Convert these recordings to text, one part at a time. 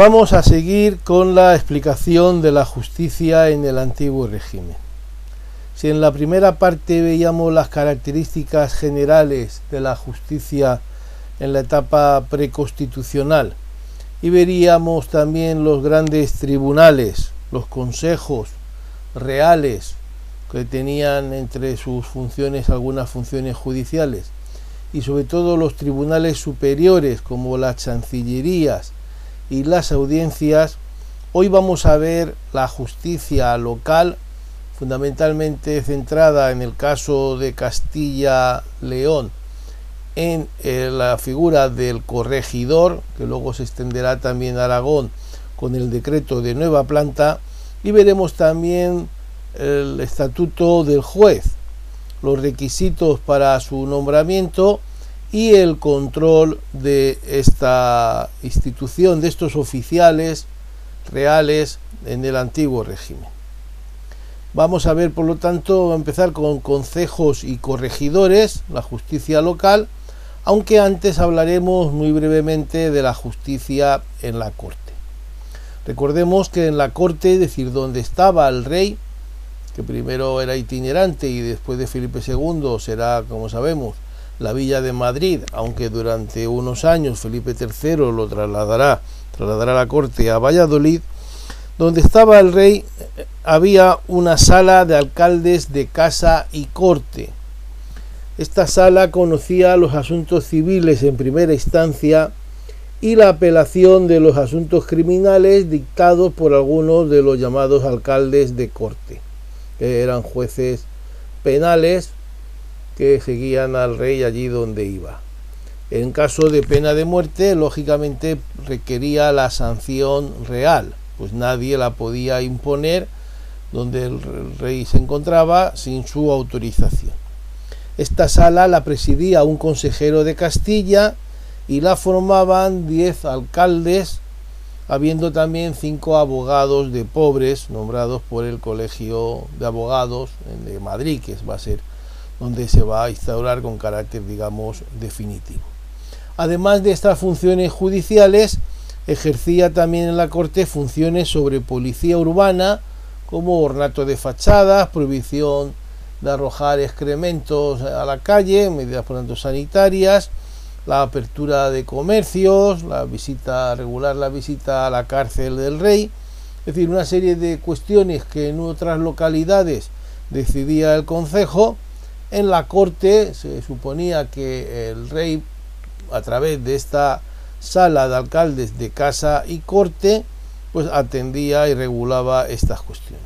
Vamos a seguir con la explicación de la justicia en el antiguo régimen. Si en la primera parte veíamos las características generales de la justicia en la etapa preconstitucional y veríamos también los grandes tribunales, los consejos reales que tenían entre sus funciones algunas funciones judiciales y sobre todo los tribunales superiores como las chancillerías y las audiencias, hoy vamos a ver la justicia local fundamentalmente centrada en el caso de Castilla-León, en eh, la figura del corregidor, que luego se extenderá también a Aragón con el decreto de nueva planta, y veremos también el estatuto del juez, los requisitos para su nombramiento y el control de esta institución, de estos oficiales reales en el antiguo régimen. Vamos a ver, por lo tanto, a empezar con concejos y corregidores, la justicia local, aunque antes hablaremos muy brevemente de la justicia en la corte. Recordemos que en la corte, es decir, donde estaba el rey, que primero era itinerante y después de Felipe II será, como sabemos, la villa de Madrid, aunque durante unos años Felipe III lo trasladará, trasladará la corte a Valladolid, donde estaba el rey había una sala de alcaldes de casa y corte. Esta sala conocía los asuntos civiles en primera instancia y la apelación de los asuntos criminales dictados por algunos de los llamados alcaldes de corte, que eran jueces penales que seguían al rey allí donde iba. En caso de pena de muerte, lógicamente requería la sanción real pues nadie la podía imponer donde el rey se encontraba sin su autorización. Esta sala la presidía un consejero de Castilla y la formaban diez alcaldes, habiendo también cinco abogados de pobres nombrados por el Colegio de Abogados de Madrid, que va a ser donde se va a instaurar con carácter, digamos, definitivo. Además de estas funciones judiciales, ejercía también en la corte funciones sobre policía urbana, como ornato de fachadas, prohibición de arrojar excrementos a la calle, medidas por tanto sanitarias, la apertura de comercios, la visita regular, la visita a la cárcel del rey, es decir, una serie de cuestiones que en otras localidades decidía el concejo, en la corte se suponía que el rey a través de esta sala de alcaldes de casa y corte, pues atendía y regulaba estas cuestiones.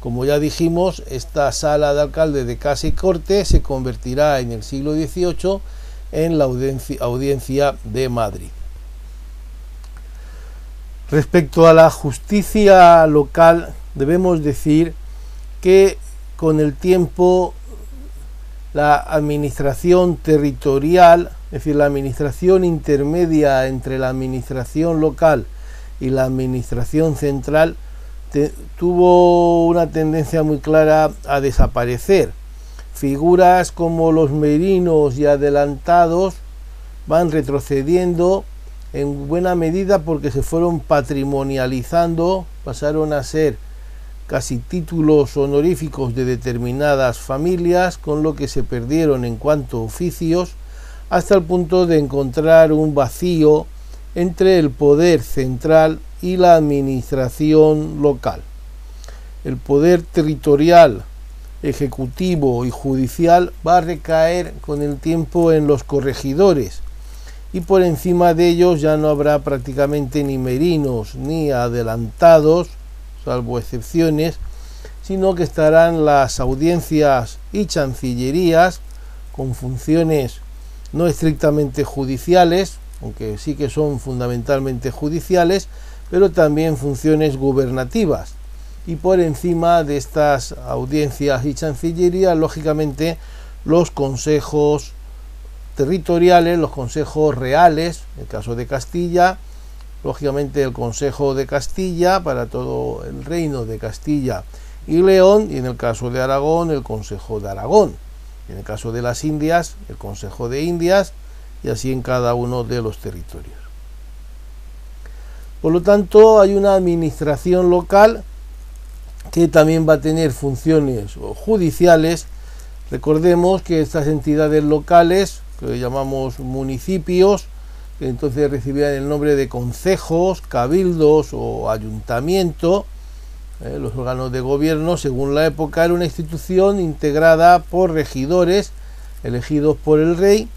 Como ya dijimos, esta sala de alcaldes de casa y corte se convertirá en el siglo XVIII en la audiencia, audiencia de Madrid. Respecto a la justicia local, debemos decir que con el tiempo la administración territorial es decir, la administración intermedia entre la administración local y la administración central tuvo una tendencia muy clara a desaparecer. Figuras como los merinos y adelantados van retrocediendo en buena medida porque se fueron patrimonializando, pasaron a ser casi títulos honoríficos de determinadas familias, con lo que se perdieron en cuanto oficios hasta el punto de encontrar un vacío entre el poder central y la administración local. El poder territorial, ejecutivo y judicial va a recaer con el tiempo en los corregidores y por encima de ellos ya no habrá prácticamente ni merinos ni adelantados, salvo excepciones, sino que estarán las audiencias y chancillerías con funciones no estrictamente judiciales, aunque sí que son fundamentalmente judiciales, pero también funciones gubernativas. Y por encima de estas audiencias y chancillería, lógicamente, los consejos territoriales, los consejos reales, en el caso de Castilla, lógicamente el Consejo de Castilla para todo el reino de Castilla y León, y en el caso de Aragón, el Consejo de Aragón en el caso de las Indias, el Consejo de Indias, y así en cada uno de los territorios. Por lo tanto, hay una administración local que también va a tener funciones judiciales. Recordemos que estas entidades locales, que llamamos municipios, entonces recibían el nombre de concejos, cabildos o ayuntamiento, eh, los órganos de gobierno, según la época, era una institución integrada por regidores elegidos por el rey,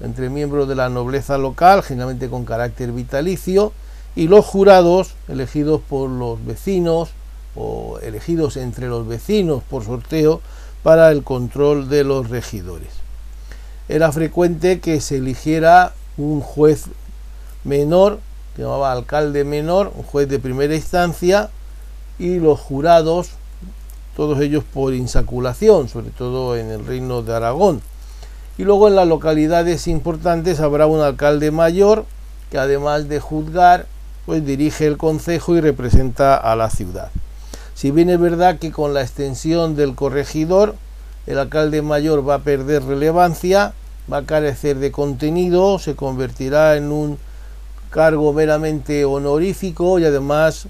entre miembros de la nobleza local, generalmente con carácter vitalicio, y los jurados elegidos por los vecinos o elegidos entre los vecinos por sorteo para el control de los regidores. Era frecuente que se eligiera un juez menor, que llamaba alcalde menor, un juez de primera instancia, y los jurados, todos ellos por insaculación, sobre todo en el reino de Aragón. Y luego en las localidades importantes habrá un alcalde mayor que además de juzgar pues dirige el concejo y representa a la ciudad. Si bien es verdad que con la extensión del corregidor, el alcalde mayor va a perder relevancia, va a carecer de contenido, se convertirá en un cargo meramente honorífico y además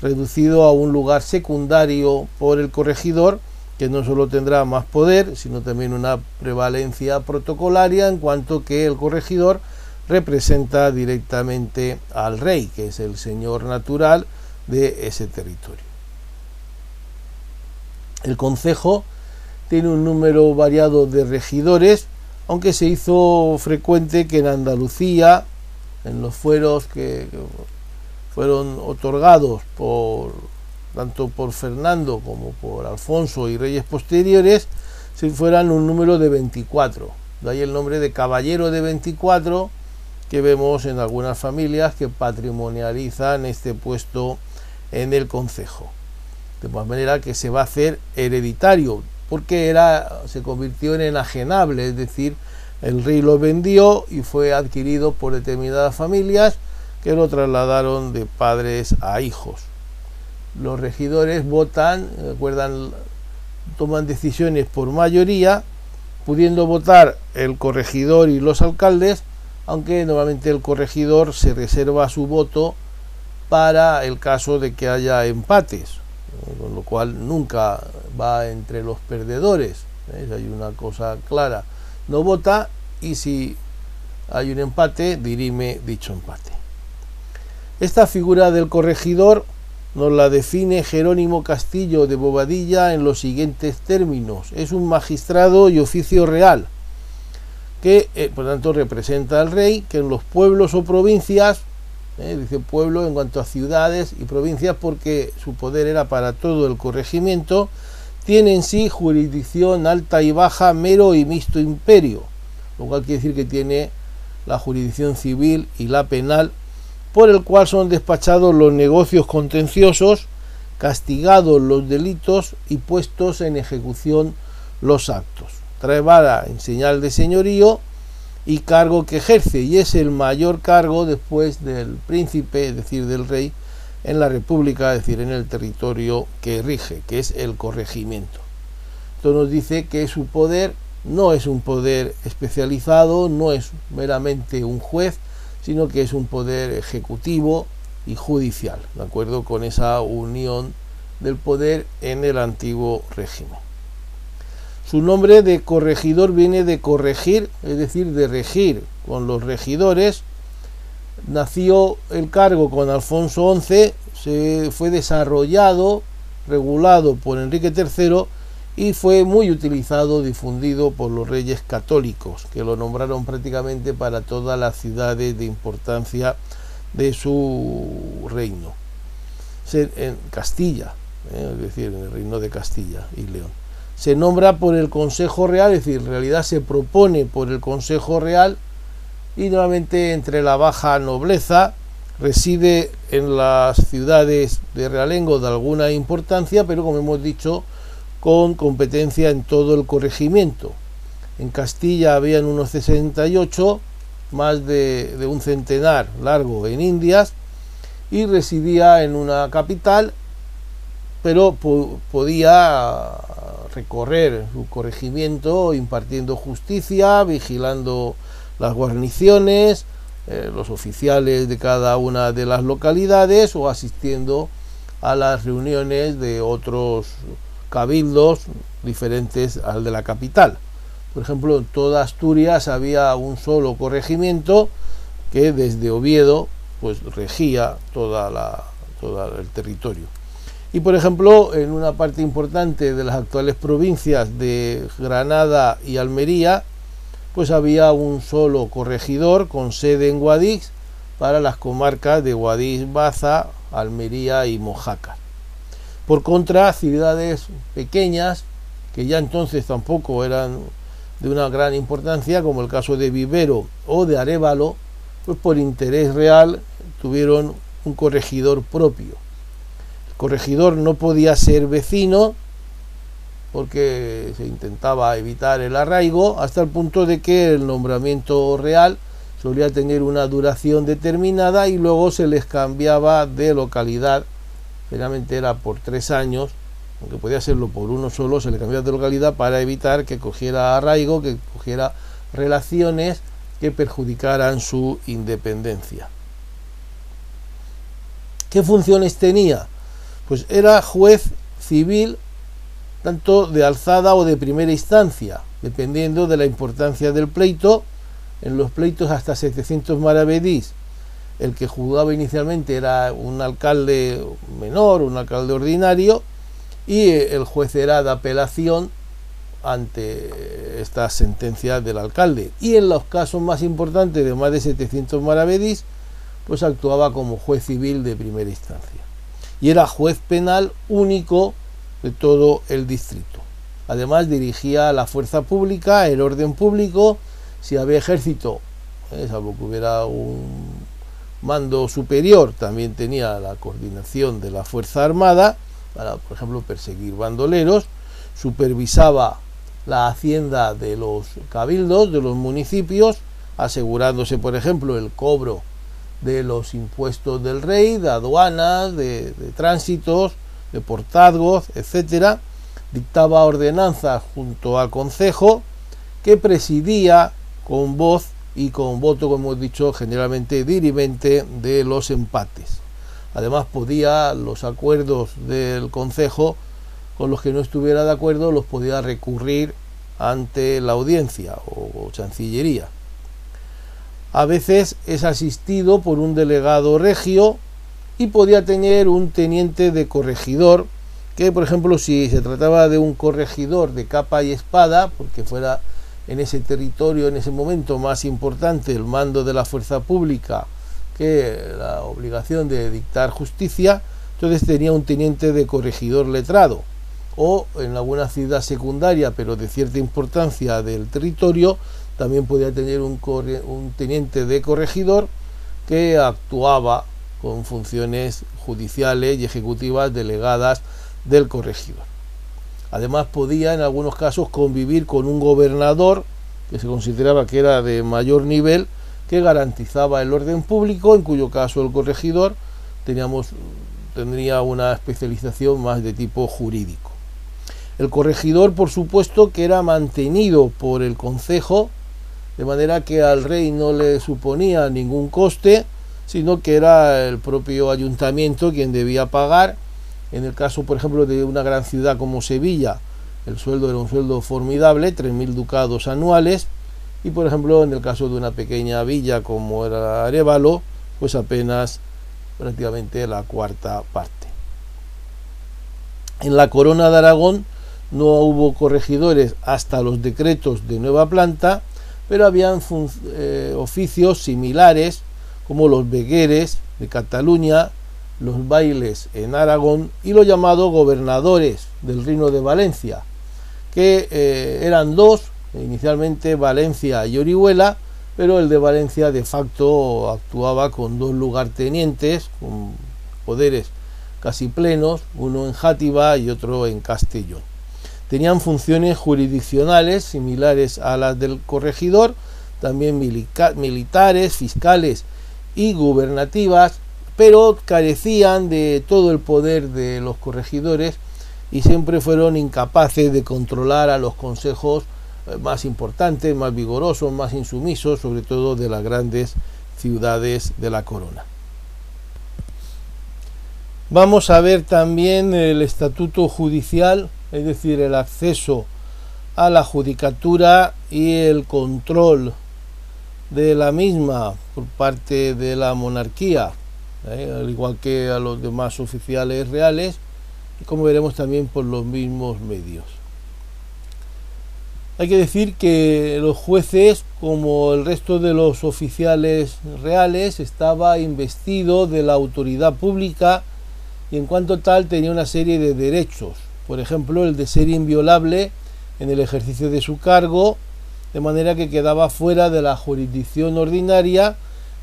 reducido a un lugar secundario por el corregidor, que no solo tendrá más poder, sino también una prevalencia protocolaria en cuanto que el corregidor representa directamente al rey, que es el señor natural de ese territorio. El concejo tiene un número variado de regidores, aunque se hizo frecuente que en Andalucía, en los fueros que fueron otorgados por tanto por Fernando como por Alfonso y reyes posteriores, se fueran un número de 24. De ahí el nombre de caballero de 24 que vemos en algunas familias que patrimonializan este puesto en el concejo. De manera que se va a hacer hereditario, porque era, se convirtió en enajenable, es decir, el rey lo vendió y fue adquirido por determinadas familias que lo trasladaron de padres a hijos. Los regidores votan, toman decisiones por mayoría, pudiendo votar el corregidor y los alcaldes, aunque normalmente el corregidor se reserva su voto para el caso de que haya empates, con lo cual nunca va entre los perdedores. Hay una cosa clara. No vota y si hay un empate, dirime dicho empate. Esta figura del corregidor nos la define Jerónimo Castillo de Bobadilla en los siguientes términos. Es un magistrado y oficio real que eh, por tanto representa al rey, que en los pueblos o provincias, eh, dice pueblo en cuanto a ciudades y provincias porque su poder era para todo el corregimiento, tiene en sí jurisdicción alta y baja, mero y mixto imperio, lo cual quiere decir que tiene la jurisdicción civil y la penal, por el cual son despachados los negocios contenciosos, castigados los delitos y puestos en ejecución los actos. Trae vara en señal de señorío y cargo que ejerce, y es el mayor cargo después del príncipe, es decir, del rey, en la república, es decir, en el territorio que rige, que es el corregimiento. Esto nos dice que su poder no es un poder especializado, no es meramente un juez, sino que es un poder ejecutivo y judicial, de acuerdo con esa unión del poder en el antiguo régimen. Su nombre de corregidor viene de corregir, es decir, de regir con los regidores. Nació el cargo con Alfonso XI, se fue desarrollado, regulado por Enrique III y fue muy utilizado, difundido por los reyes católicos, que lo nombraron prácticamente para todas las ciudades de importancia de su reino. En Castilla, ¿eh? es decir, en el reino de Castilla y León se nombra por el Consejo Real, es decir, en realidad se propone por el Consejo Real y nuevamente entre la baja nobleza reside en las ciudades de realengo de alguna importancia, pero como hemos dicho, con competencia en todo el corregimiento. En Castilla habían unos 68, más de, de un centenar largo en Indias, y residía en una capital, pero podía recorrer su corregimiento impartiendo justicia, vigilando las guarniciones, eh, los oficiales de cada una de las localidades o asistiendo a las reuniones de otros cabildos diferentes al de la capital. Por ejemplo, en toda Asturias había un solo corregimiento que desde Oviedo pues regía toda la, todo el territorio. Y por ejemplo, en una parte importante de las actuales provincias de Granada y Almería, pues había un solo corregidor con sede en Guadix para las comarcas de Guadix, Baza, Almería y Mojácar. Por contra, ciudades pequeñas, que ya entonces tampoco eran de una gran importancia, como el caso de Vivero o de Arevalo, pues por interés real tuvieron un corregidor propio. Corregidor no podía ser vecino porque se intentaba evitar el arraigo, hasta el punto de que el nombramiento real solía tener una duración determinada y luego se les cambiaba de localidad, generalmente era por tres años, aunque podía serlo por uno solo, se le cambiaba de localidad para evitar que cogiera arraigo, que cogiera relaciones que perjudicaran su independencia. ¿Qué funciones tenía? Pues era juez civil tanto de alzada o de primera instancia, dependiendo de la importancia del pleito. En los pleitos hasta 700 maravedís, el que juzgaba inicialmente era un alcalde menor, un alcalde ordinario, y el juez era de apelación ante esta sentencia del alcalde. Y en los casos más importantes de más de 700 maravedís, pues actuaba como juez civil de primera instancia. Y era juez penal único de todo el distrito. Además dirigía la fuerza pública, el orden público, si había ejército, eh, salvo que hubiera un mando superior, también tenía la coordinación de la fuerza armada para, por ejemplo, perseguir bandoleros, supervisaba la hacienda de los cabildos, de los municipios, asegurándose, por ejemplo, el cobro de los impuestos del rey, de aduanas, de, tránsitos, de portazgos, etcétera, dictaba ordenanzas junto al concejo que presidía con voz y con voto, como hemos dicho, generalmente dirimente de los empates. Además podía los acuerdos del concejo con los que no estuviera de acuerdo los podía recurrir ante la audiencia o chancillería. A veces es asistido por un delegado regio y podía tener un teniente de corregidor, que por ejemplo si se trataba de un corregidor de capa y espada, porque fuera en ese territorio en ese momento más importante el mando de la fuerza pública que la obligación de dictar justicia, entonces tenía un teniente de corregidor letrado. O en alguna ciudad secundaria pero de cierta importancia del territorio también podía tener un, teniente de corregidor que actuaba con funciones judiciales y ejecutivas delegadas del corregidor. Además podía en algunos casos convivir con un gobernador que se consideraba que era de mayor nivel que garantizaba el orden público, en cuyo caso el corregidor tendría una especialización más de tipo jurídico. El corregidor, por supuesto, que era mantenido por el concejo de manera que al rey no le suponía ningún coste, sino que era el propio ayuntamiento quien debía pagar. En el caso, por ejemplo, de una gran ciudad como Sevilla, el sueldo era un sueldo formidable, 3.000 ducados anuales, y por ejemplo, en el caso de una pequeña villa como era Arevalo, pues apenas prácticamente la cuarta parte. En la corona de Aragón no hubo corregidores hasta los decretos de nueva planta, pero habían eh, oficios similares como los begueres de Cataluña, los bailes en Aragón y los llamados gobernadores del Reino de Valencia, que eh, eran dos, inicialmente Valencia y Orihuela, pero el de Valencia de facto actuaba con dos lugartenientes, con poderes casi plenos, uno en Játiva y otro en Castellón tenían funciones jurisdiccionales similares a las del corregidor, también militares, fiscales y gubernativas, pero carecían de todo el poder de los corregidores y siempre fueron incapaces de controlar a los consejos eh, más importantes, más vigorosos, más insumisos, sobre todo de las grandes ciudades de la corona. Vamos a ver también el estatuto judicial, es decir, el acceso a la judicatura y el control de la misma por parte de la monarquía, ¿eh? al igual que a los demás oficiales reales, y como veremos también por los mismos medios. Hay que decir que los jueces, como el resto de los oficiales reales, estaba investido de la autoridad pública y en cuanto tal tenía una serie de derechos, por ejemplo el de ser inviolable en el ejercicio de su cargo, de manera que quedaba fuera de la jurisdicción ordinaria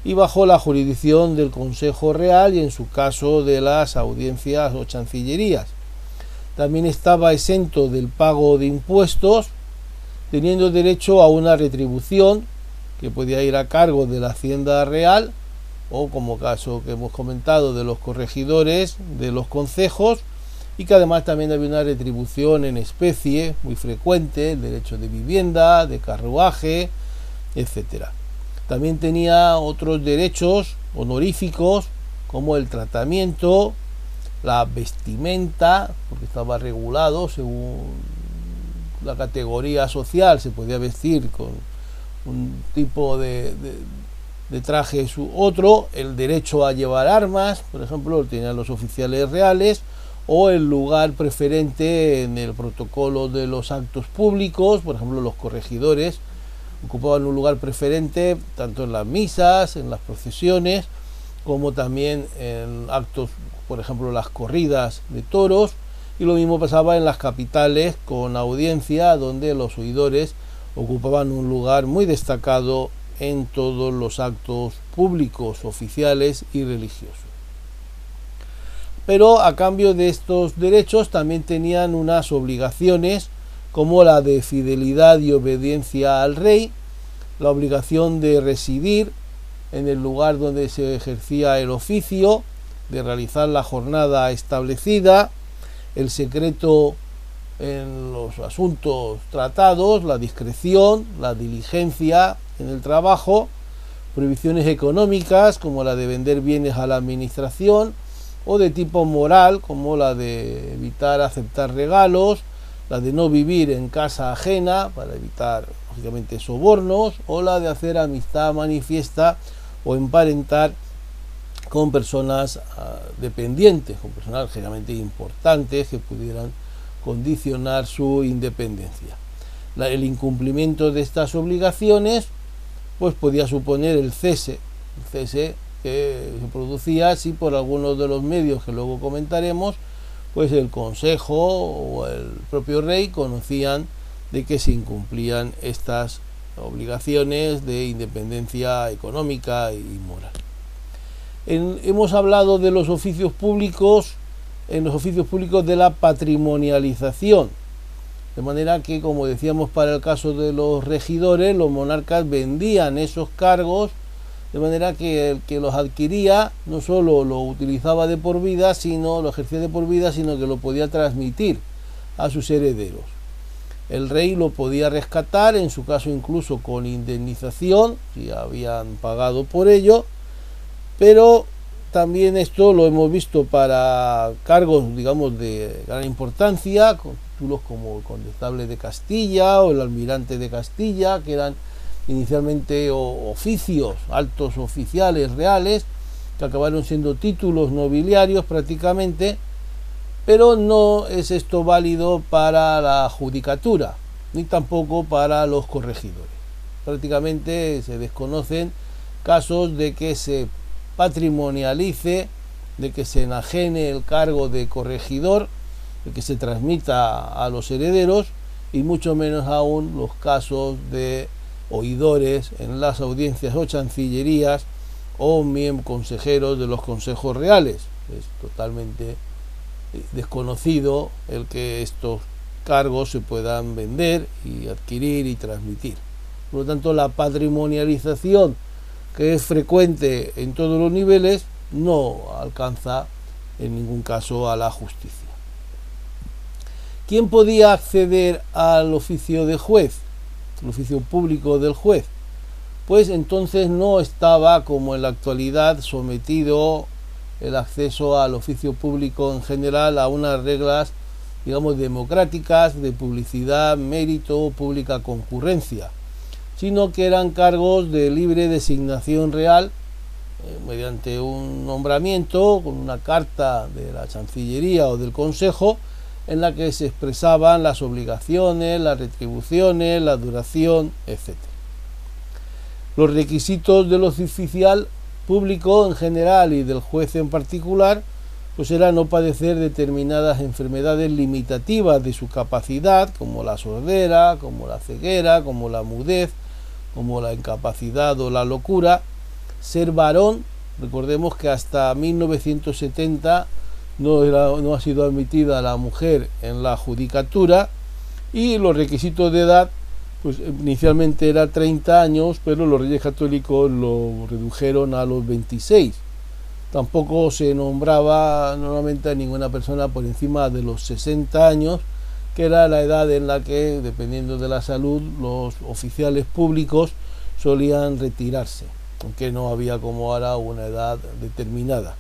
y bajo la jurisdicción del Consejo Real y en su caso de las audiencias o chancillerías. También estaba exento del pago de impuestos, teniendo derecho a una retribución que podía ir a cargo de la Hacienda Real o como caso que hemos comentado de los corregidores de los concejos y que además también había una retribución en especie muy frecuente, el derecho de vivienda, de carruaje, etcétera. También tenía otros derechos honoríficos como el tratamiento, la vestimenta, porque estaba regulado según la categoría social, se podía vestir con un tipo de, de traje su otro, el derecho a llevar armas, por ejemplo, lo tenían los oficiales reales, o el lugar preferente en el protocolo de los actos públicos, por ejemplo, los corregidores ocupaban un lugar preferente tanto en las misas, en las procesiones, como también en actos, por ejemplo, las corridas de toros, y lo mismo pasaba en las capitales con audiencia, donde los oidores ocupaban un lugar muy destacado en todos los actos públicos, oficiales y religiosos. Pero a cambio de estos derechos también tenían unas obligaciones como la de fidelidad y obediencia al rey, la obligación de residir en el lugar donde se ejercía el oficio, de realizar la jornada establecida, el secreto en los asuntos tratados, la discreción, la diligencia en el trabajo, prohibiciones económicas como la de vender bienes a la administración o de tipo moral como la de evitar aceptar regalos, la de no vivir en casa ajena para evitar lógicamente sobornos o la de hacer amistad manifiesta o emparentar con personas ah, dependientes, con personas generalmente importantes que pudieran condicionar su independencia. el incumplimiento de estas obligaciones pues podía suponer el cese, el cese que se producía si por algunos de los medios que luego comentaremos, pues el consejo o el propio rey conocían de que se incumplían estas obligaciones de independencia económica y moral. hemos hablado de los oficios públicos, en los oficios públicos de la patrimonialización, de manera que, como decíamos para el caso de los regidores, los monarcas vendían esos cargos, de manera que el que los adquiría no solo lo utilizaba de por vida, sino lo ejercía de por vida, sino que lo podía transmitir a sus herederos. El rey lo podía rescatar, en su caso incluso con indemnización, si habían pagado por ello, pero también esto lo hemos visto para cargos, digamos, de gran importancia, títulos como el condestable de Castilla o el almirante de Castilla, que eran inicialmente oficios, altos oficiales reales, que acabaron siendo títulos nobiliarios prácticamente, pero no es esto válido para la judicatura, ni tampoco para los corregidores. Prácticamente se desconocen casos de que se patrimonialice, de que se enajene el cargo de corregidor que se transmita a los herederos y mucho menos aún los casos de oidores en las audiencias o chancillerías o miembros consejeros de los consejos reales. Es totalmente eh, desconocido el que estos cargos se puedan vender y adquirir y transmitir. Por lo tanto, la patrimonialización que es frecuente en todos los niveles no alcanza en ningún caso a la justicia. ¿Quién podía acceder al oficio de juez, el oficio público del juez? pues entonces no estaba como en la actualidad sometido el acceso al oficio público en general a unas reglas, digamos, democráticas de publicidad, mérito, pública concurrencia, sino que eran cargos de libre designación real eh, mediante un nombramiento con una carta de la Chancillería o del Consejo en la que se expresaban las obligaciones, las retribuciones, la duración, etc. Los requisitos del oficial público en general y del juez en particular, pues era no padecer determinadas enfermedades limitativas de su capacidad, como la sordera, como la ceguera, como la mudez, como la incapacidad o la locura, ser varón, recordemos que hasta 1970 no, ha sido admitida la mujer en la judicatura y los requisitos de edad pues inicialmente era 30 años, pero los reyes católicos lo redujeron a los 26. Tampoco se nombraba normalmente a ninguna persona por encima de los 60 años, que era la edad en la que, dependiendo de la salud, los oficiales públicos solían retirarse, aunque no había como ahora una edad determinada.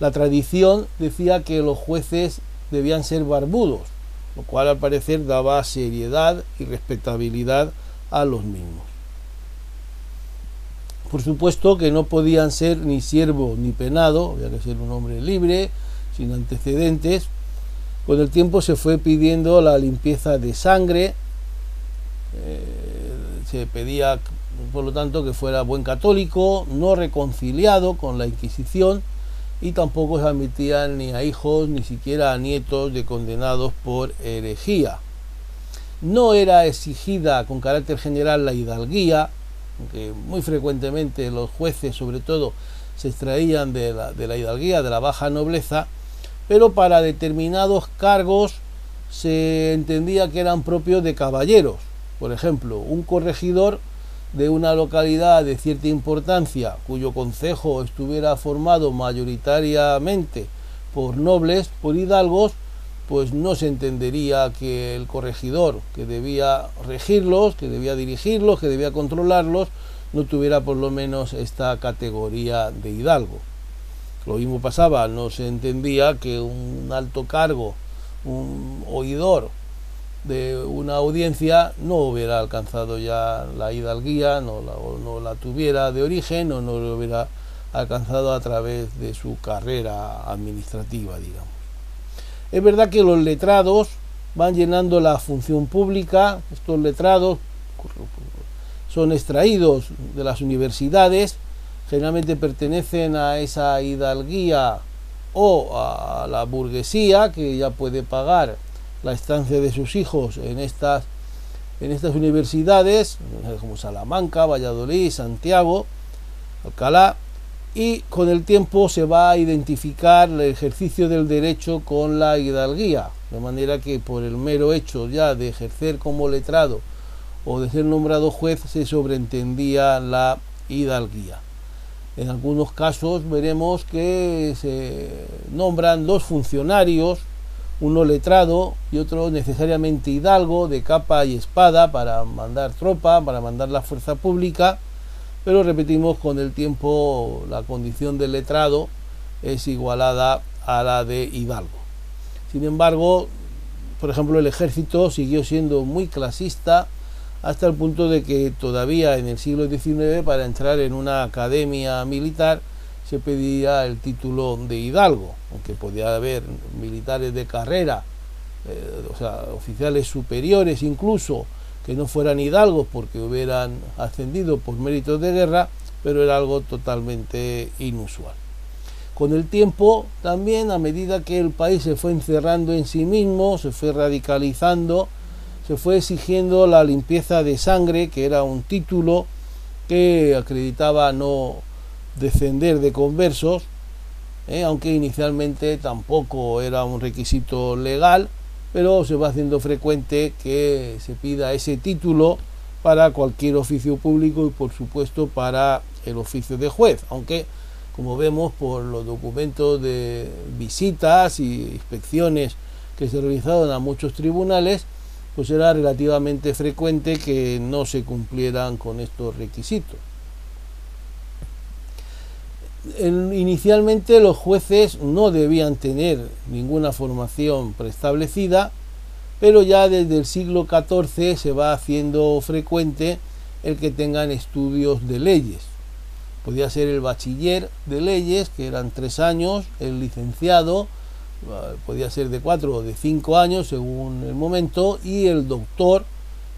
La tradición decía que los jueces debían ser barbudos, lo cual al parecer daba seriedad y respetabilidad a los mismos. Por supuesto que no podían ser ni siervo ni penado, había que ser un hombre libre, sin antecedentes. Con el tiempo se fue pidiendo la limpieza de sangre, eh, se pedía por lo tanto que fuera buen católico, no reconciliado con la Inquisición, y tampoco se admitían ni a hijos ni siquiera a nietos de condenados por herejía. No era exigida con carácter general la hidalguía, aunque muy frecuentemente los jueces sobre todo se extraían de la, de la hidalguía, de la baja nobleza, pero para determinados cargos se entendía que eran propios de caballeros. Por ejemplo, un corregidor de una localidad de cierta importancia cuyo concejo estuviera formado mayoritariamente por nobles, por hidalgos, pues no se entendería que el corregidor que debía regirlos, que debía dirigirlos, que debía controlarlos, no tuviera por lo menos esta categoría de hidalgo. Lo mismo pasaba, no se entendía que un alto cargo, un oidor, de una audiencia no hubiera alcanzado ya la hidalguía, la, no la tuviera de origen o no lo hubiera alcanzado a través de su carrera administrativa, digamos. Es verdad que los letrados van llenando la función pública, estos letrados son extraídos de las universidades, generalmente pertenecen a esa hidalguía o a la burguesía que ya puede pagar la estancia de sus hijos en estas, en estas universidades, como Salamanca, Valladolid, Santiago, Alcalá, y con el tiempo se va a identificar el ejercicio del derecho con la hidalguía, de manera que por el mero hecho ya de ejercer como letrado o de ser nombrado juez se sobreentendía la hidalguía. En algunos casos veremos que se nombran dos funcionarios uno letrado y otro necesariamente hidalgo de capa y espada para mandar tropa, para mandar la fuerza pública, pero repetimos con el tiempo la condición del letrado es igualada a la de hidalgo. Sin embargo, por ejemplo, el ejército siguió siendo muy clasista hasta el punto de que todavía en el siglo XIX para entrar en una academia militar se pedía el título de hidalgo, aunque podía haber militares de carrera, eh, o sea, oficiales superiores incluso, que no fueran hidalgos porque hubieran ascendido por méritos de guerra, pero era algo totalmente inusual. Con el tiempo, también a medida que el país se fue encerrando en sí mismo, se fue radicalizando, se fue exigiendo la limpieza de sangre, que era un título que acreditaba no descender de conversos, eh, aunque inicialmente tampoco era un requisito legal, pero se va haciendo frecuente que se pida ese título para cualquier oficio público y por supuesto para el oficio de juez, aunque como vemos por los documentos de visitas y inspecciones que se realizaron a muchos tribunales, pues era relativamente frecuente que no se cumplieran con estos requisitos. Inicialmente los jueces no debían tener ninguna formación preestablecida, pero ya desde el siglo XIV se va haciendo frecuente el que tengan estudios de leyes. Podía ser el bachiller de leyes, que eran tres años, el licenciado, eh, podía ser de cuatro o de cinco años según el momento, y el doctor,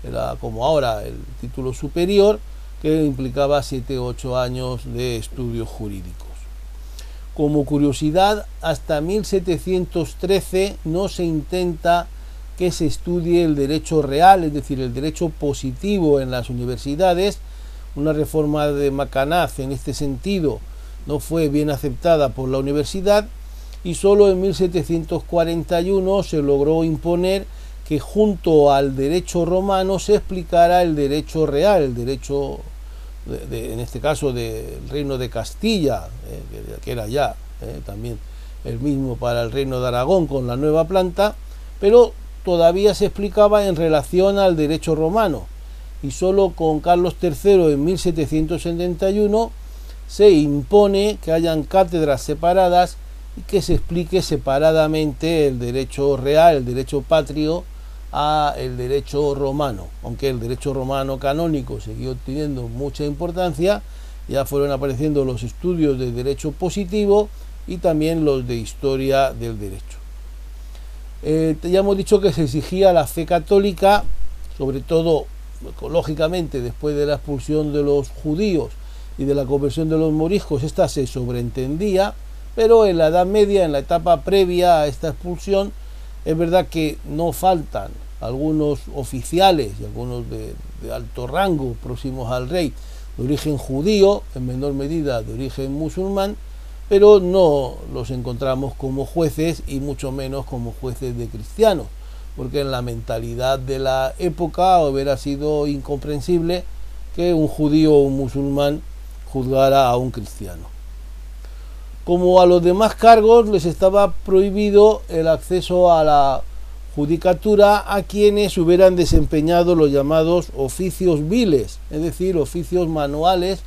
era como ahora el título superior, que implicaba siete o ocho años de estudios jurídicos. Como curiosidad, hasta 1713 no se intenta que se estudie el derecho real, es decir, el derecho positivo en las universidades. Una reforma de Macanaz en este sentido no fue bien aceptada por la universidad y solo en 1741 se logró imponer que junto al derecho romano se explicara el derecho real, el derecho, en este caso, del reino de Castilla, eh, que era ya eh, también el mismo para el reino de Aragón con la nueva planta, pero todavía se explicaba en relación al derecho romano. Y solo con Carlos III en 1771 se impone que hayan cátedras separadas y que se explique separadamente el derecho real, el derecho patrio a el derecho romano, aunque el derecho romano canónico siguió teniendo mucha importancia, ya fueron apareciendo los estudios de derecho positivo y también los de historia del derecho. Eh, ya hemos dicho que se exigía la fe católica, sobre todo lógicamente después de la expulsión de los judíos y de la conversión de los moriscos, esta se sobreentendía, pero en la Edad Media, en la etapa previa a esta expulsión, es verdad que no faltan algunos oficiales y algunos de, alto rango próximos al rey de origen judío, en menor medida de origen musulmán, pero no los encontramos como jueces y mucho menos como jueces de cristianos, porque en la mentalidad de la época hubiera sido incomprensible que un judío o un musulmán juzgara a un cristiano. Como a los demás cargos les estaba prohibido el acceso a la judicatura a quienes hubieran desempeñado los llamados oficios viles, es decir, oficios manuales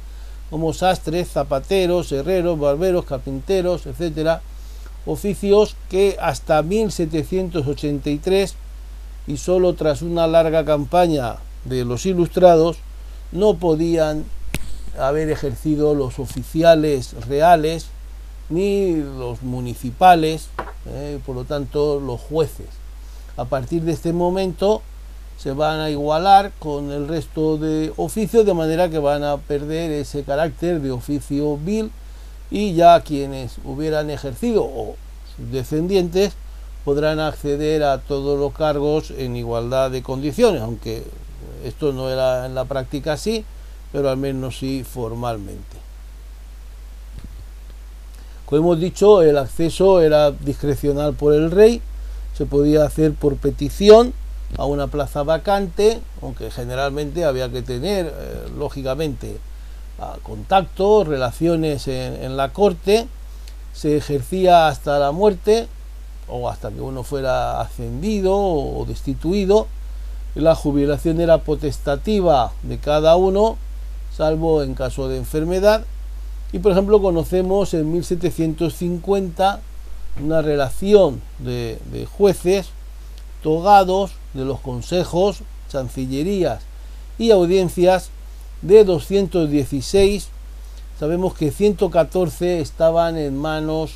como sastres, zapateros, herreros, barberos, carpinteros, etcétera, oficios que hasta 1783 y solo tras una larga campaña de los ilustrados no podían haber ejercido los oficiales reales ni los municipales, eh, por lo tanto los jueces. A partir de este momento se van a igualar con el resto de oficios de manera que van a perder ese carácter de oficio vil y ya quienes hubieran ejercido o sus descendientes podrán acceder a todos los cargos en igualdad de condiciones, aunque esto no era en la práctica así, pero al menos sí formalmente. Como hemos dicho, el acceso era discrecional por el rey, se podía hacer por petición, a una plaza vacante, aunque generalmente había que tener, eh, lógicamente, contacto, relaciones en, la corte, se ejercía hasta la muerte o hasta que uno fuera ascendido o destituido. La jubilación era potestativa de cada uno, salvo en caso de enfermedad. Y por ejemplo conocemos en 1750 una relación de, jueces togados de los consejos, chancillerías y audiencias de 216, sabemos que 114 estaban en manos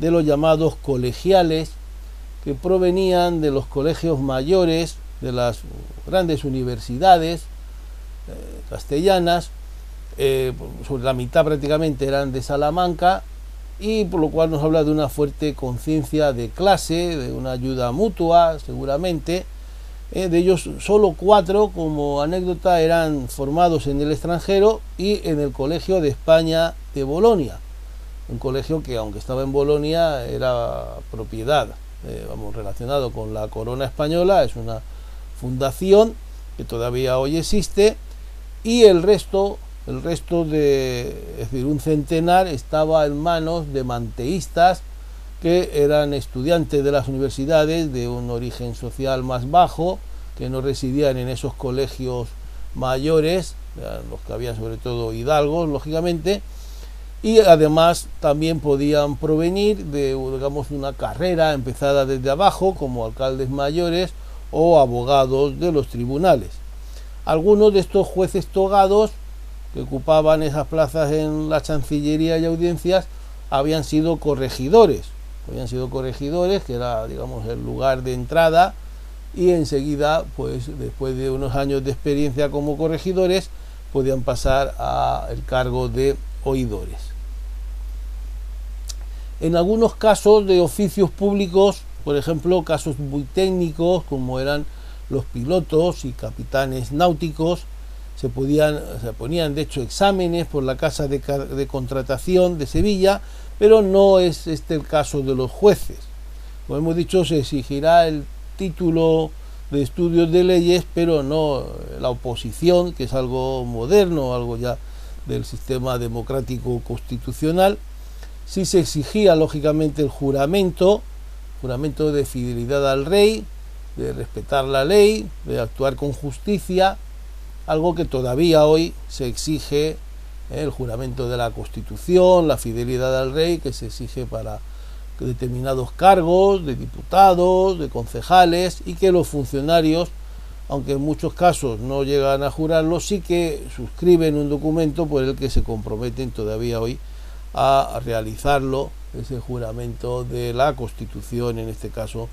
de los llamados colegiales, que provenían de los colegios mayores, de las grandes universidades eh, castellanas, eh, sobre la mitad prácticamente eran de Salamanca, y por lo cual nos habla de una fuerte conciencia de clase, de una ayuda mutua, seguramente, eh, de ellos solo cuatro, como anécdota, eran formados en el extranjero y en el Colegio de España de Bolonia. Un colegio que, aunque estaba en Bolonia, era propiedad, eh, vamos, relacionado con la corona española, es una fundación que todavía hoy existe, y el resto, el resto de, es decir, un centenar estaba en manos de manteístas, que eran estudiantes de las universidades de un origen social más bajo, que no residían en esos colegios mayores, los que había sobre todo hidalgos, lógicamente, y además también podían provenir de digamos una carrera empezada desde abajo como alcaldes mayores o abogados de los tribunales. Algunos de estos jueces togados que ocupaban esas plazas en la Chancillería y audiencias habían sido corregidores, habían sido corregidores, que era digamos el lugar de entrada y enseguida, pues después de unos años de experiencia como corregidores, podían pasar al cargo de oidores. En algunos casos de oficios públicos, por ejemplo, casos muy técnicos como eran los pilotos y capitanes náuticos, se, podían, se ponían de hecho exámenes por la Casa de, de Contratación de Sevilla, pero no es este el caso de los jueces. Como hemos dicho, se exigirá el título de estudios de leyes, pero no la oposición, que es algo moderno, algo ya del sistema democrático constitucional. Sí se exigía, lógicamente, el juramento, juramento de fidelidad al rey, de respetar la ley, de actuar con justicia, algo que todavía hoy se exige, ¿eh? el juramento de la Constitución, la fidelidad al rey, que se exige para determinados cargos, de diputados, de concejales, y que los funcionarios, aunque en muchos casos no llegan a jurarlo, sí que suscriben un documento por el que se comprometen todavía hoy a realizarlo, ese juramento de la Constitución en este caso,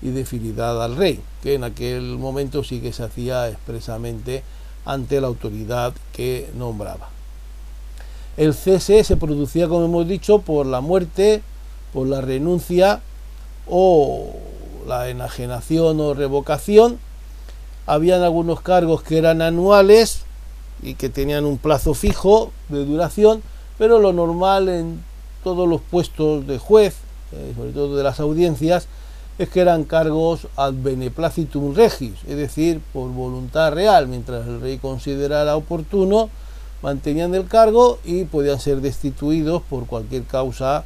y de fidelidad al rey, que en aquel momento sí que se hacía expresamente ante la autoridad que nombraba. El cese se producía, como hemos dicho, por la muerte, por la renuncia o la enajenación o revocación. Habían algunos cargos que eran anuales y que tenían un plazo fijo de duración, pero lo normal en todos los puestos de juez, eh, sobre todo de las audiencias, es que eran cargos ad beneplacitum regis, es decir, por voluntad real, mientras el rey considerara oportuno, mantenían el cargo y podían ser destituidos por cualquier causa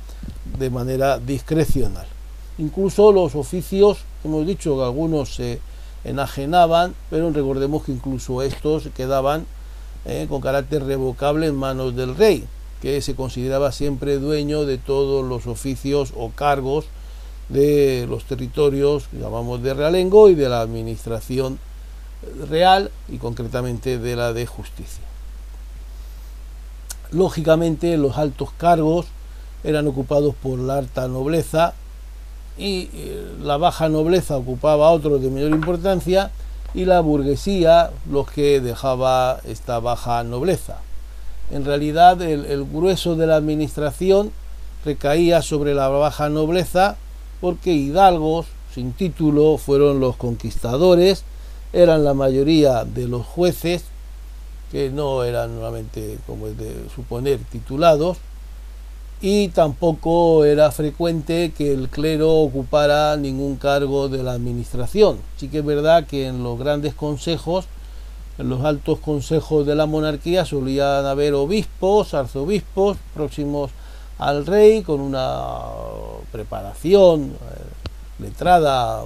de manera discrecional. Incluso los oficios, hemos dicho que algunos se enajenaban, pero recordemos que incluso estos quedaban eh, con carácter revocable en manos del rey, que se consideraba siempre dueño de todos los oficios o cargos de los territorios llamamos de realengo y de la administración real y concretamente de la de justicia. Lógicamente los altos cargos eran ocupados por la alta nobleza y eh, la baja nobleza ocupaba otros de menor importancia y la burguesía los que dejaba esta baja nobleza. En realidad el grueso de la administración recaía sobre la baja nobleza porque hidalgos sin título fueron los conquistadores, eran la mayoría de los jueces, que no eran nuevamente, como es de suponer, titulados, y tampoco era frecuente que el clero ocupara ningún cargo de la administración. Sí que es verdad que en los grandes consejos, en los altos consejos de la monarquía solían haber obispos, arzobispos próximos al rey con una preparación eh, letrada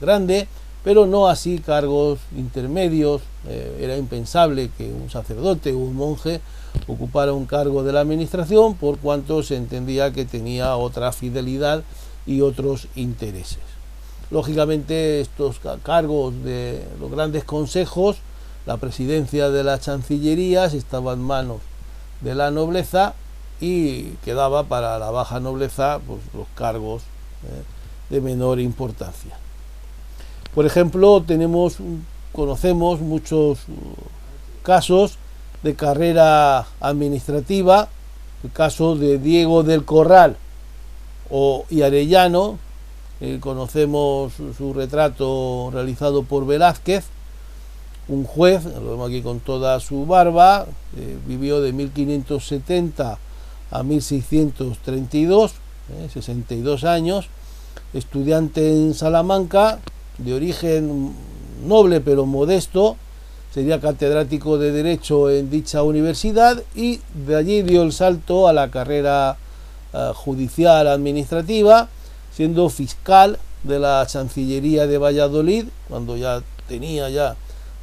grande, pero no así cargos intermedios. Eh, era impensable que un sacerdote o un monje ocupara un cargo de la administración por cuanto se entendía que tenía otra fidelidad y otros intereses. Lógicamente estos cargos de los grandes consejos, la presidencia de las chancillerías estaba en manos de la nobleza y quedaba para la baja nobleza pues, los cargos eh, de menor importancia. Por ejemplo, tenemos, conocemos muchos uh, casos de carrera administrativa, el caso de Diego del Corral o, y eh, conocemos su retrato realizado por Velázquez, un juez, lo vemos aquí con toda su barba, eh, vivió de 1570 a 1632, 62 eh, años, estudiante en Salamanca, de origen noble pero modesto, sería catedrático de Derecho en dicha universidad y de allí dio el salto a la carrera eh, judicial administrativa, siendo fiscal de la Chancillería de Valladolid, cuando ya tenía ya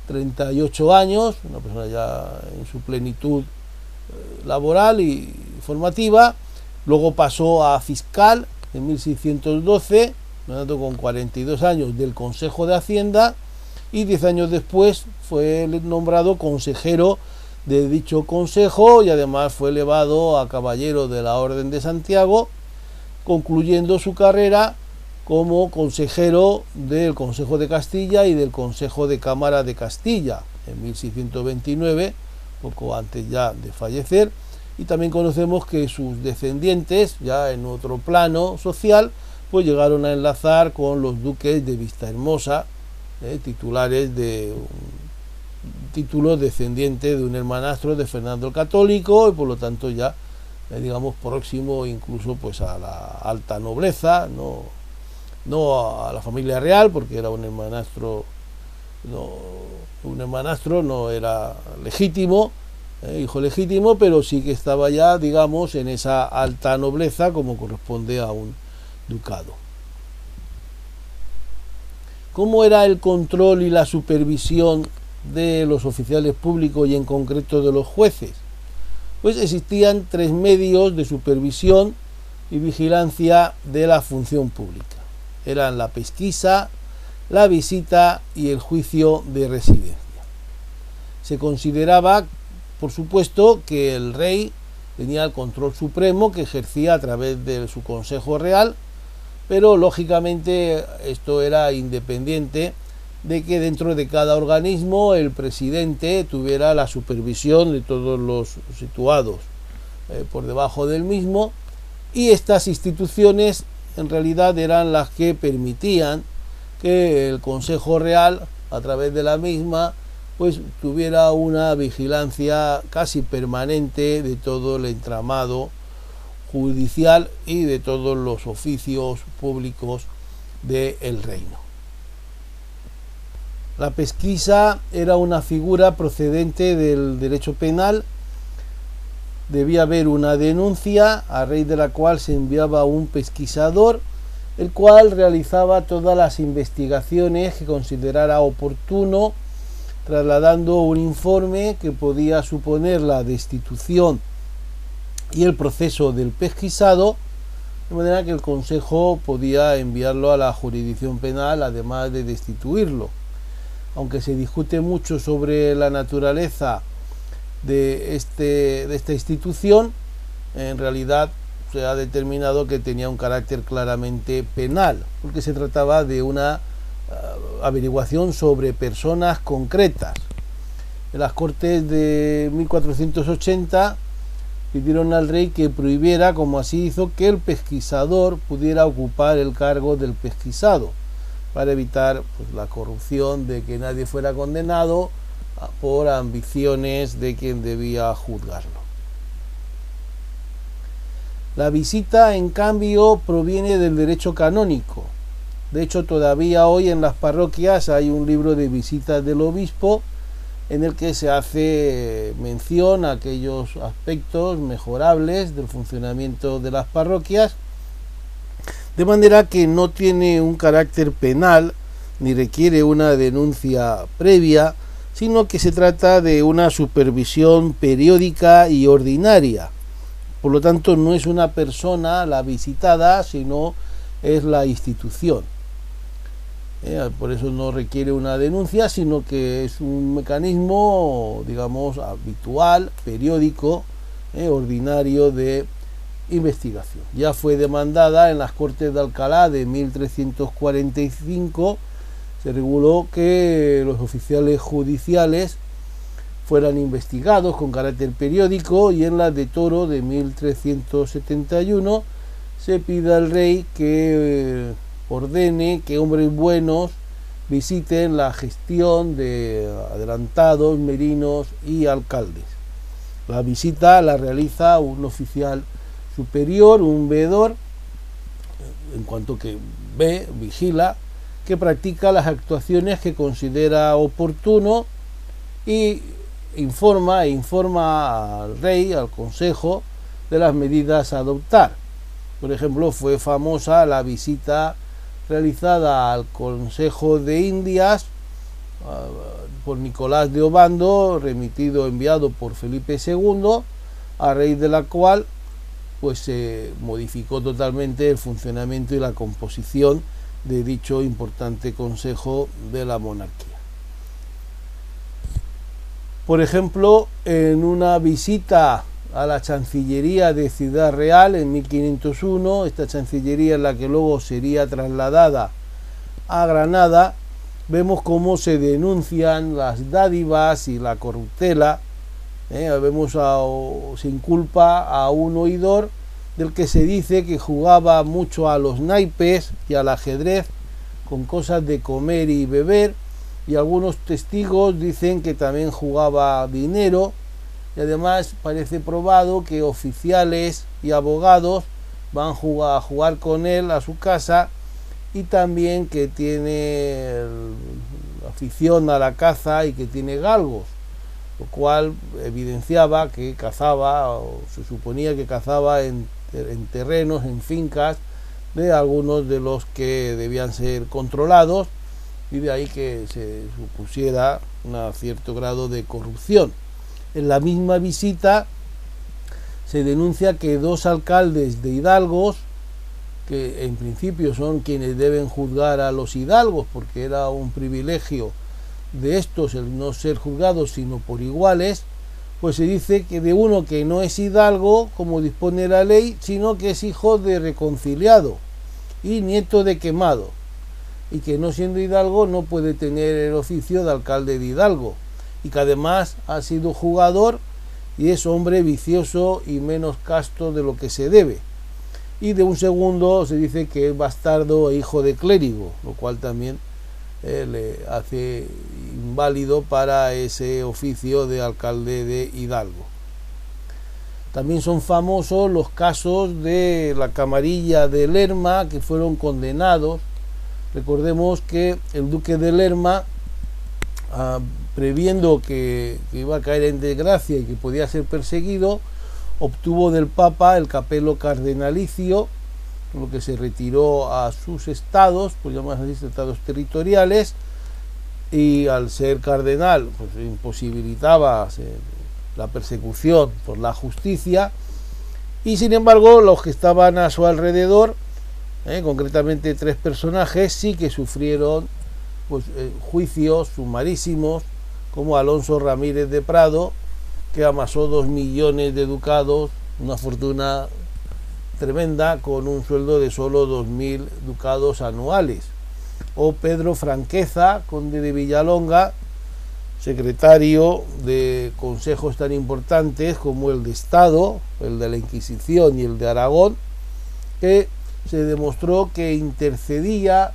38 años, una persona ya en su plenitud eh, laboral y informativa, luego pasó a fiscal en 1612, con 42 años del Consejo de Hacienda, y 10 años después fue nombrado consejero de dicho consejo y además fue elevado a caballero de la Orden de Santiago, concluyendo su carrera como consejero del Consejo de Castilla y del Consejo de Cámara de Castilla en 1629, poco antes ya de fallecer, y también conocemos que sus descendientes, ya en otro plano social, pues llegaron a enlazar con los duques de Vistahermosa, eh, titulares de título descendiente de un hermanastro de Fernando el Católico y por lo tanto ya eh, digamos próximo incluso pues a la alta nobleza no no a la familia real porque era un hermanastro no un hermanastro no era legítimo eh, hijo legítimo pero sí que estaba ya digamos en esa alta nobleza como corresponde a un ducado ¿Cómo era el control y la supervisión de los oficiales públicos y en concreto de los jueces? Pues existían tres medios de supervisión y vigilancia de la función pública. Eran la pesquisa, la visita y el juicio de residencia. Se consideraba, por supuesto, que el rey tenía el control supremo que ejercía a través de su Consejo Real, pero lógicamente esto era independiente de que dentro de cada organismo el presidente tuviera la supervisión de todos los situados eh, por debajo del mismo y estas instituciones en realidad eran las que permitían que el Consejo Real a través de la misma pues tuviera una vigilancia casi permanente de todo el entramado judicial y de todos los oficios públicos del reino. La pesquisa era una figura procedente del derecho penal. Debía haber una denuncia a raíz de la cual se enviaba un pesquisador, el cual realizaba todas las investigaciones que considerara oportuno, trasladando un informe que podía suponer la destitución y el proceso del pesquisado, de manera que el Consejo podía enviarlo a la jurisdicción penal, además de destituirlo. Aunque se discute mucho sobre la naturaleza de, este, de esta institución, en realidad se ha determinado que tenía un carácter claramente penal, porque se trataba de una averiguación sobre personas concretas. En las Cortes de 1480 pidieron al rey que prohibiera, como así hizo, que el pesquisador pudiera ocupar el cargo del pesquisado para evitar pues, la corrupción de que nadie fuera condenado ah, por ambiciones de quien debía juzgarlo. La visita, en cambio, proviene del derecho canónico. De hecho, todavía hoy en las parroquias hay un libro de visitas del obispo en el que se hace mención a aquellos aspectos mejorables del funcionamiento de las parroquias de manera que no tiene un carácter penal ni requiere una denuncia previa, sino que se trata de una supervisión periódica y ordinaria. Por lo tanto, no es una persona la visitada, sino es la institución. Eh, por eso no requiere una denuncia, sino que es un mecanismo, digamos, habitual, periódico, eh, ordinario de investigación. Ya fue demandada en las Cortes de Alcalá de 1345, se reguló que los oficiales judiciales fueran investigados con carácter periódico y en la de Toro de 1371 se pide al rey que eh, ordene que hombres buenos visiten la gestión de adelantados, merinos y alcaldes. La visita la realiza un oficial superior, un veedor, en cuanto que ve, vigila, que practica las actuaciones que considera oportuno y informa e informa al rey, al consejo, de las medidas a adoptar. Por ejemplo, fue famosa la visita realizada al Consejo de Indias ah, por Nicolás de Obando, remitido, enviado por Felipe II, a raíz de la cual pues se modificó totalmente el funcionamiento y la composición de dicho importante consejo de la monarquía. Por ejemplo, en una visita a la Chancillería de Ciudad Real en 1501, esta Chancillería en la que luego sería trasladada a Granada, vemos cómo se denuncian las dádivas y la corruptela. ¿eh? Vemos a, se inculpa a un oidor del que se dice que jugaba mucho a los naipes y al ajedrez con cosas de comer y beber y algunos testigos dicen que también jugaba dinero y además parece probado que oficiales y abogados van a jugar con él a su casa y también que tiene afición a la caza y que tiene galgos, lo cual evidenciaba que cazaba o se suponía que cazaba en, en terrenos, en fincas de algunos de los que debían ser controlados y de ahí que se supusiera un cierto grado de corrupción. En la misma visita se denuncia que dos alcaldes de hidalgos que en principio son quienes deben juzgar a los hidalgos, porque era un privilegio de estos el no ser juzgados sino por iguales, pues se dice que de uno que no es hidalgo, como dispone la ley, sino que es hijo de reconciliado y nieto de quemado, y que no siendo hidalgo no puede tener el oficio de alcalde de hidalgo, y que además ha sido jugador y es hombre vicioso y menos casto de lo que se debe y de un segundo se dice que es bastardo e hijo de clérigo, lo cual también eh, le hace inválido para ese oficio de alcalde de Hidalgo. También son famosos los casos de la camarilla de Lerma que fueron condenados. Recordemos que el duque de Lerma, ah, previendo que iba a caer en desgracia y que podía ser perseguido, obtuvo del Papa el capelo cardenalicio, lo que se retiró a sus estados, pues llamas así, estados territoriales, y al ser cardenal, pues imposibilitaba la persecución por la justicia, y sin embargo los que estaban a su alrededor, eh, concretamente tres personajes, sí que sufrieron pues, eh, juicios sumarísimos, como Alonso Ramírez de Prado, que amasó dos millones de ducados, una fortuna tremenda con un sueldo de solo dos mil ducados anuales. O Pedro Franqueza, conde de Villalonga, secretario de consejos tan importantes como el de Estado, el de la Inquisición y el de Aragón, que se demostró que intercedía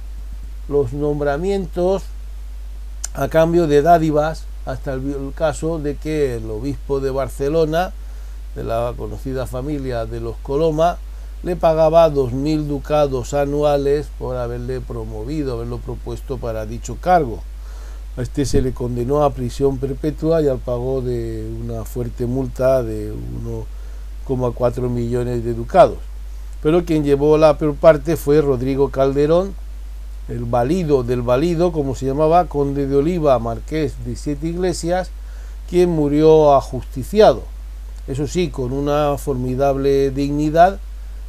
los nombramientos a cambio de dádivas hasta el, caso de que el obispo de Barcelona, de la conocida familia de los Coloma, le pagaba dos mil ducados anuales por haberle promovido, haberlo propuesto para dicho cargo. A este se le condenó a prisión perpetua y al pago de una fuerte multa de 1,4 millones de ducados. Pero quien llevó la peor parte fue Rodrigo Calderón, el valido del valido, como se llamaba, conde de Oliva, marqués de Siete Iglesias, quien murió ajusticiado. Eso sí, con una formidable dignidad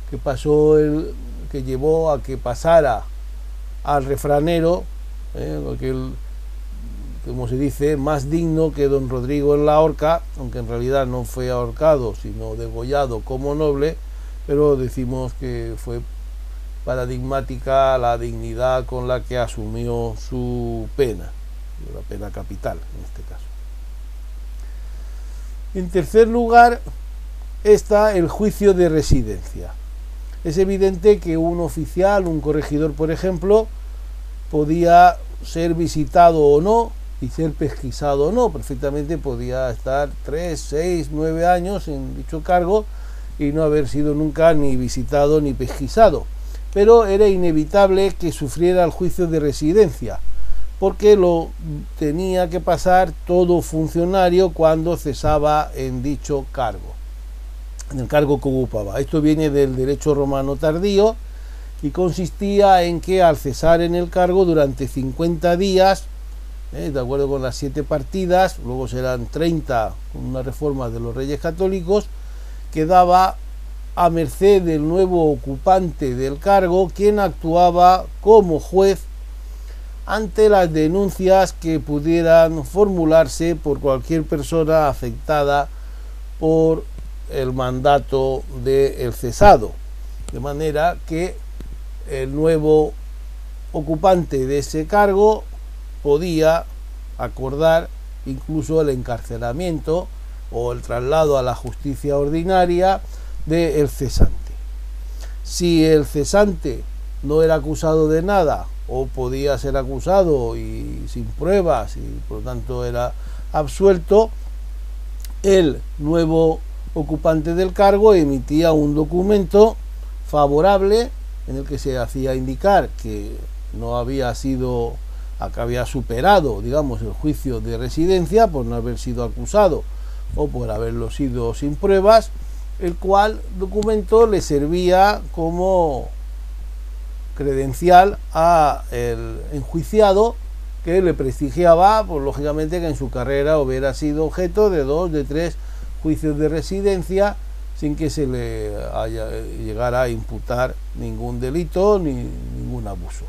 que pasó el, que llevó a que pasara al refranero, eh, como se dice, más digno que don Rodrigo en la horca, aunque en realidad no fue ahorcado, sino degollado como noble, pero decimos que fue paradigmática la dignidad con la que asumió su pena, la pena capital en este caso. En tercer lugar está el juicio de residencia. Es evidente que un oficial, un corregidor, por ejemplo, podía ser visitado o no y ser pesquisado o no. Perfectamente podía estar tres, seis, nueve años en dicho cargo y no haber sido nunca ni visitado ni pesquisado pero era inevitable que sufriera el juicio de residencia, porque lo tenía que pasar todo funcionario cuando cesaba en dicho cargo, en el cargo que ocupaba. Esto viene del derecho romano tardío y consistía en que al cesar en el cargo durante 50 días, eh, de acuerdo con las siete partidas, luego serán 30 con una reforma de los reyes católicos, quedaba a merced del nuevo ocupante del cargo, quien actuaba como juez ante las denuncias que pudieran formularse por cualquier persona afectada por el mandato del cesado. De manera que el nuevo ocupante de ese cargo podía acordar incluso el encarcelamiento o el traslado a la justicia ordinaria del cesante. Si el cesante no era acusado de nada o podía ser acusado y sin pruebas y por lo tanto era absuelto, el nuevo ocupante del cargo emitía un documento favorable en el que se hacía indicar que no había sido que había superado digamos el juicio de residencia por no haber sido acusado o por haberlo sido sin pruebas el cual documento le servía como credencial a el enjuiciado que le prestigiaba, pues lógicamente que en su carrera hubiera sido objeto de dos, de tres juicios de residencia sin que se le haya llegara a imputar ningún delito ni ningún abuso.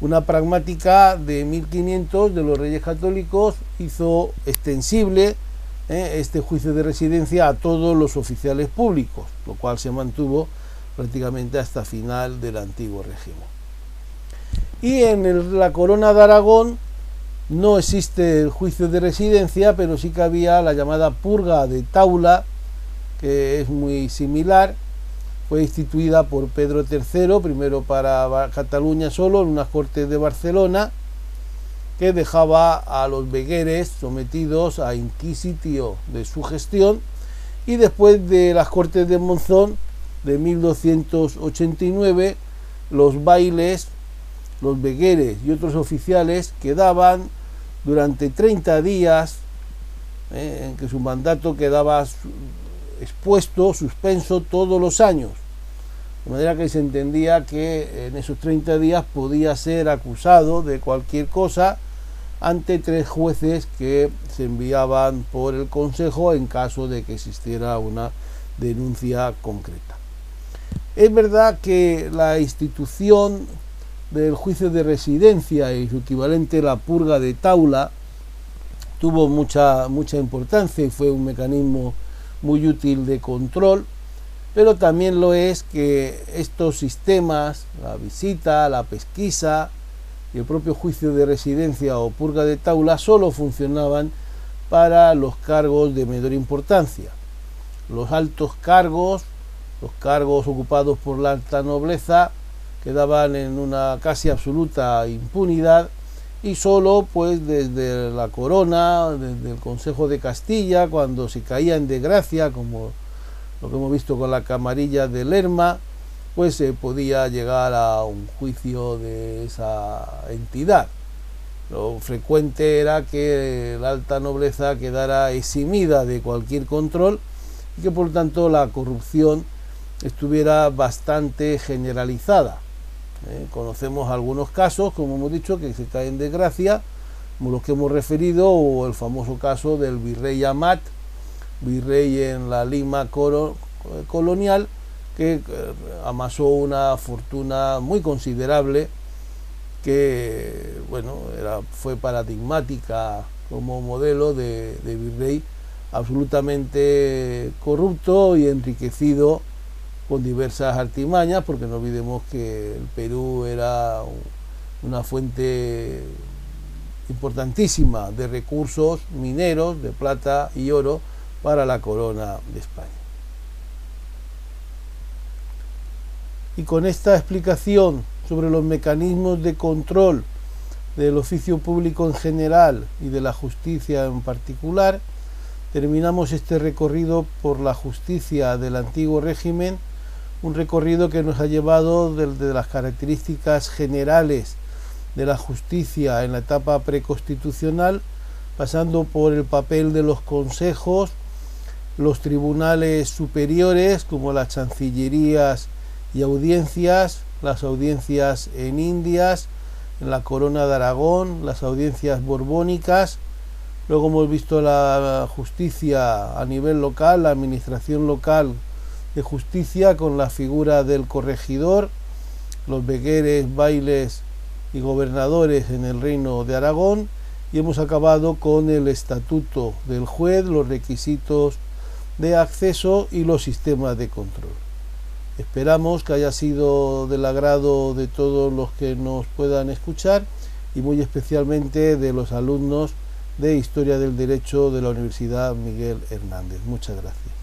Una pragmática de 1500 de los Reyes Católicos hizo extensible eh, este juicio de residencia a todos los oficiales públicos, lo cual se mantuvo prácticamente hasta final del antiguo régimen. Y en la corona de Aragón no existe el juicio de residencia, pero sí que había la llamada purga de Taula, que es muy similar. Fue instituida por Pedro III, primero para Cataluña solo, en unas cortes de Barcelona, que dejaba a los vegueres sometidos a inquisitio de su gestión, y después de las cortes de Monzón, de 1289, los bailes, los vegueres y otros oficiales quedaban durante 30 días eh, en que su mandato quedaba expuesto, suspenso todos los años. De manera que se entendía que en esos 30 días podía ser acusado de cualquier cosa ante tres jueces que se enviaban por el Consejo en caso de que existiera una denuncia concreta. Es verdad que la institución del juicio de residencia y su equivalente la purga de taula tuvo mucha, mucha importancia y fue un mecanismo muy útil de control, pero también lo es que estos sistemas, la visita, la pesquisa y el propio juicio de residencia o purga de taula solo funcionaban para los cargos de menor importancia. Los altos cargos los cargos ocupados por la alta nobleza quedaban en una casi absoluta impunidad y solo pues desde la corona, desde el Consejo de Castilla, cuando se caía en desgracia, como lo que hemos visto con la camarilla de Lerma, pues se podía llegar a un juicio de esa entidad. Lo frecuente era que la alta nobleza quedara eximida de cualquier control y que por tanto la corrupción estuviera bastante generalizada. Eh, conocemos algunos casos, como hemos dicho, que se caen de gracia, como los que hemos referido, o el famoso caso del virrey Amat, virrey en la Lima colonial, que eh, amasó una fortuna muy considerable, que bueno, fue paradigmática como modelo de virrey absolutamente corrupto y enriquecido con diversas artimañas, porque no olvidemos que el Perú era una fuente importantísima de recursos mineros, de plata y oro para la corona de España. Y con esta explicación sobre los mecanismos de control del oficio público en general y de la justicia en particular, terminamos este recorrido por la justicia del antiguo régimen un recorrido que nos ha llevado desde las características generales de la justicia en la etapa preconstitucional, pasando por el papel de los consejos, los tribunales superiores como las chancillerías y audiencias, las audiencias en Indias, en la Corona de Aragón, las audiencias borbónicas, luego hemos visto la justicia a nivel local, la administración local de justicia con la figura del corregidor, los begueres, bailes y gobernadores en el reino de Aragón y hemos acabado con el estatuto del juez, los requisitos de acceso y los sistemas de control. Esperamos que haya sido del agrado de todos los que nos puedan escuchar y muy especialmente de los alumnos de Historia del Derecho de la Universidad Miguel Hernández. Muchas gracias.